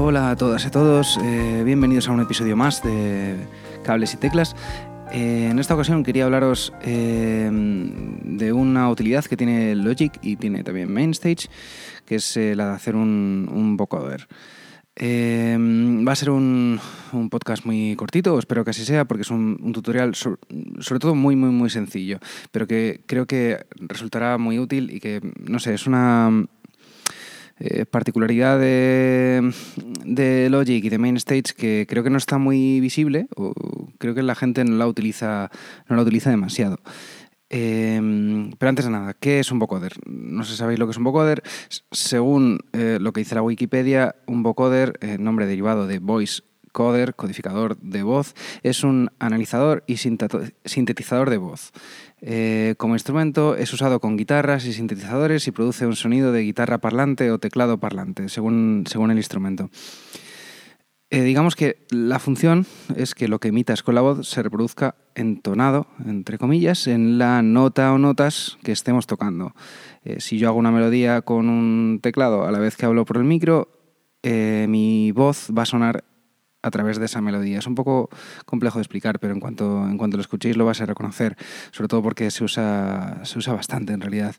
Hola a todas y a todos, eh, bienvenidos a un episodio más de Cables y Teclas. Eh, en esta ocasión quería hablaros eh, de una utilidad que tiene Logic y tiene también Mainstage, que es la de hacer un, un vocoder. va a ser un, podcast muy cortito, espero que así sea, porque es un, un tutorial sobre, sobre, todo muy, muy, muy sencillo, pero que creo que resultará muy útil y que, no sé, es una, eh, particularidad de, Logic y de MainStage que creo que no está muy visible o creo que la gente no la utiliza, no la utiliza demasiado. Eh, pero antes de nada, ¿qué es un vocoder? No sé si sabéis lo que es un vocoder. Según eh, lo que dice la Wikipedia, un vocoder, eh, nombre derivado de voice coder, codificador de voz, es un analizador y sintetizador de voz. Eh, como instrumento es usado con guitarras y sintetizadores y produce un sonido de guitarra parlante o teclado parlante, según, según el instrumento. Eh, digamos que la función es que lo que emitas con la voz se reproduzca entonado, entre comillas, en la nota o notas que estemos tocando. Eh, si yo hago una melodía con un teclado a la vez que hablo por el micro, mi voz va a sonar a través de esa melodía. Es un poco complejo de explicar, pero en cuanto, en cuanto lo escuchéis lo vais a reconocer, sobre todo porque se usa, se usa bastante en realidad.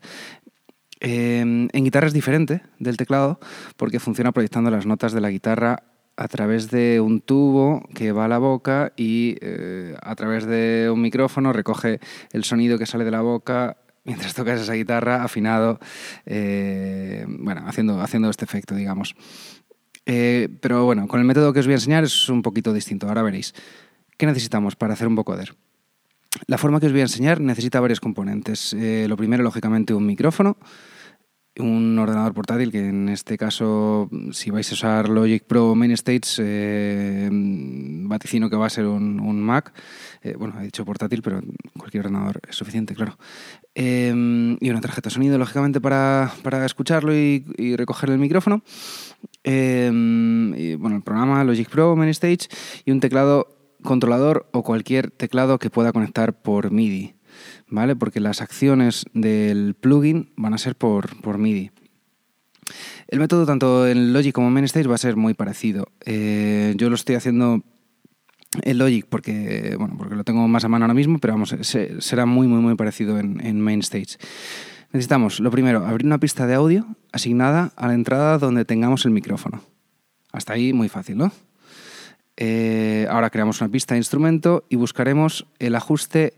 Eh, en guitarra es diferente del teclado porque funciona proyectando las notas de la guitarra a través de un tubo que va a la boca y eh, a través de un micrófono recoge el sonido que sale de la boca mientras tocas esa guitarra afinado, eh, bueno, haciendo, haciendo este efecto, digamos. Eh, pero bueno, con el método que os voy a enseñar es un poquito distinto. Ahora veréis. ¿Qué necesitamos para hacer un vocoder? La forma que os voy a enseñar necesita varios componentes. Eh, lo primero, lógicamente, un micrófono, un ordenador portátil, que en este caso, si vais a usar Logic Pro Main eh, vaticino que va a ser un, un Mac. Eh, bueno, he dicho portátil, pero cualquier ordenador es suficiente, claro. Eh, y una tarjeta de sonido, lógicamente, para, para escucharlo y, y, recoger el micrófono. Y, bueno, el programa Logic Pro Main Stage y un teclado controlador o cualquier teclado que pueda conectar por MIDI. ¿vale? Porque las acciones del plugin van a ser por, por MIDI. El método tanto en Logic como en MainStage va a ser muy parecido. Eh, yo lo estoy haciendo en Logic porque, bueno, porque lo tengo más a mano ahora mismo, pero vamos, se, será muy, muy, muy parecido en, en MainStage. Necesitamos, lo primero, abrir una pista de audio asignada a la entrada donde tengamos el micrófono. Hasta ahí muy fácil, ¿no? Eh, ahora creamos una pista de instrumento y buscaremos el ajuste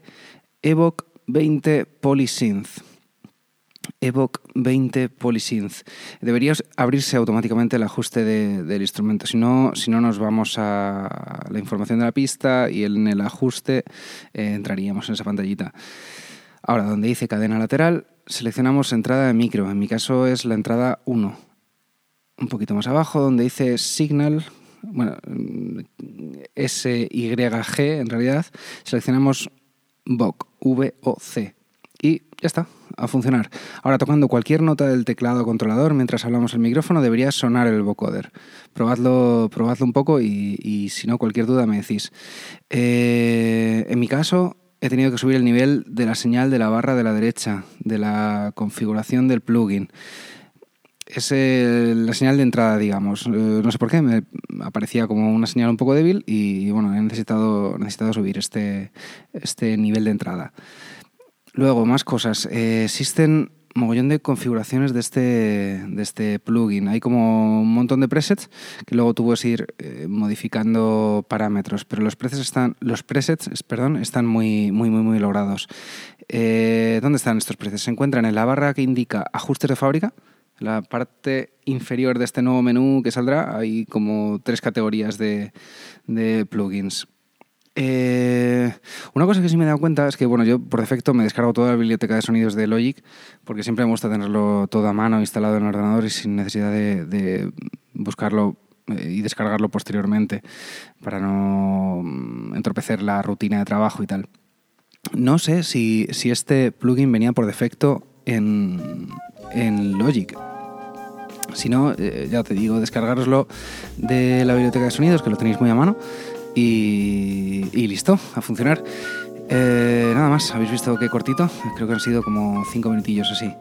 Evoc 20 Polysynth. Evoc 20 Polysynth. Debería abrirse automáticamente el ajuste de, del instrumento, si no, si no nos vamos a la información de la pista y en el ajuste eh, entraríamos en esa pantallita. Ahora, donde dice cadena lateral, seleccionamos entrada de micro. En mi caso es la entrada 1. Un poquito más abajo, donde dice signal, bueno, SYG en realidad, seleccionamos VOC, V-O-C. Y ya está, a funcionar. Ahora, tocando cualquier nota del teclado controlador mientras hablamos el micrófono, debería sonar el vocoder. Probadlo, probadlo un poco y, y si no, cualquier duda me decís. Eh, en mi caso, he tenido que subir el nivel de la señal de la barra de la derecha, de la configuración del plugin. Es el, la señal de entrada, digamos. Eh, no sé por qué, me aparecía como una señal un poco débil y, y bueno, he necesitado, necesitado subir este, este nivel de entrada. Luego, más cosas. Eh, existen mogollón de configuraciones de este, de este plugin. Hay como un montón de presets que luego tú puedes ir eh, modificando parámetros, pero los presets están, los presets, perdón, están muy, muy, muy, muy logrados. Eh, ¿Dónde están estos presets? Se encuentran en la barra que indica ajustes de fábrica. La parte inferior de este nuevo menú que saldrá hay como tres categorías de, de plugins. Eh, una cosa que sí me he dado cuenta es que, bueno, yo por defecto me descargo toda la biblioteca de sonidos de Logic porque siempre me gusta tenerlo todo a mano instalado en el ordenador y sin necesidad de, buscarlo eh, y descargarlo posteriormente para no mm, entorpecer la rutina de trabajo y tal. No sé si, si este plugin venía por defecto en, en Logic. Si no, eh, ya te digo, descargaroslo de la biblioteca de sonidos, que lo tenéis muy a mano. Y, listo, a funcionar. Eh, nada más, habéis visto qué cortito, creo que han sido como cinco minutillos así.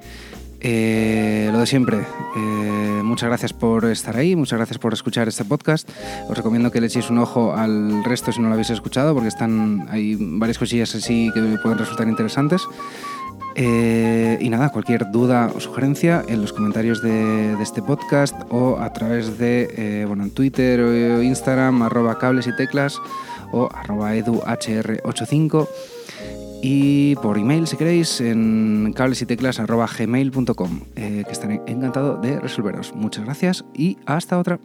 Eh, lo de siempre, eh, muchas gracias por estar ahí, muchas gracias por escuchar este podcast. Os recomiendo que le echéis un ojo al resto si no lo habéis escuchado, porque están hay varias cosillas así que pueden resultar interesantes. Eh, y nada, cualquier duda o sugerencia en los comentarios de, este podcast o a través de, bueno, en Twitter o Instagram, arroba cables y teclas o arroba eduhr85 y por email si queréis en cablesyteclas.gmail.com eh, que estaré encantado de resolveros. Muchas gracias y hasta otra.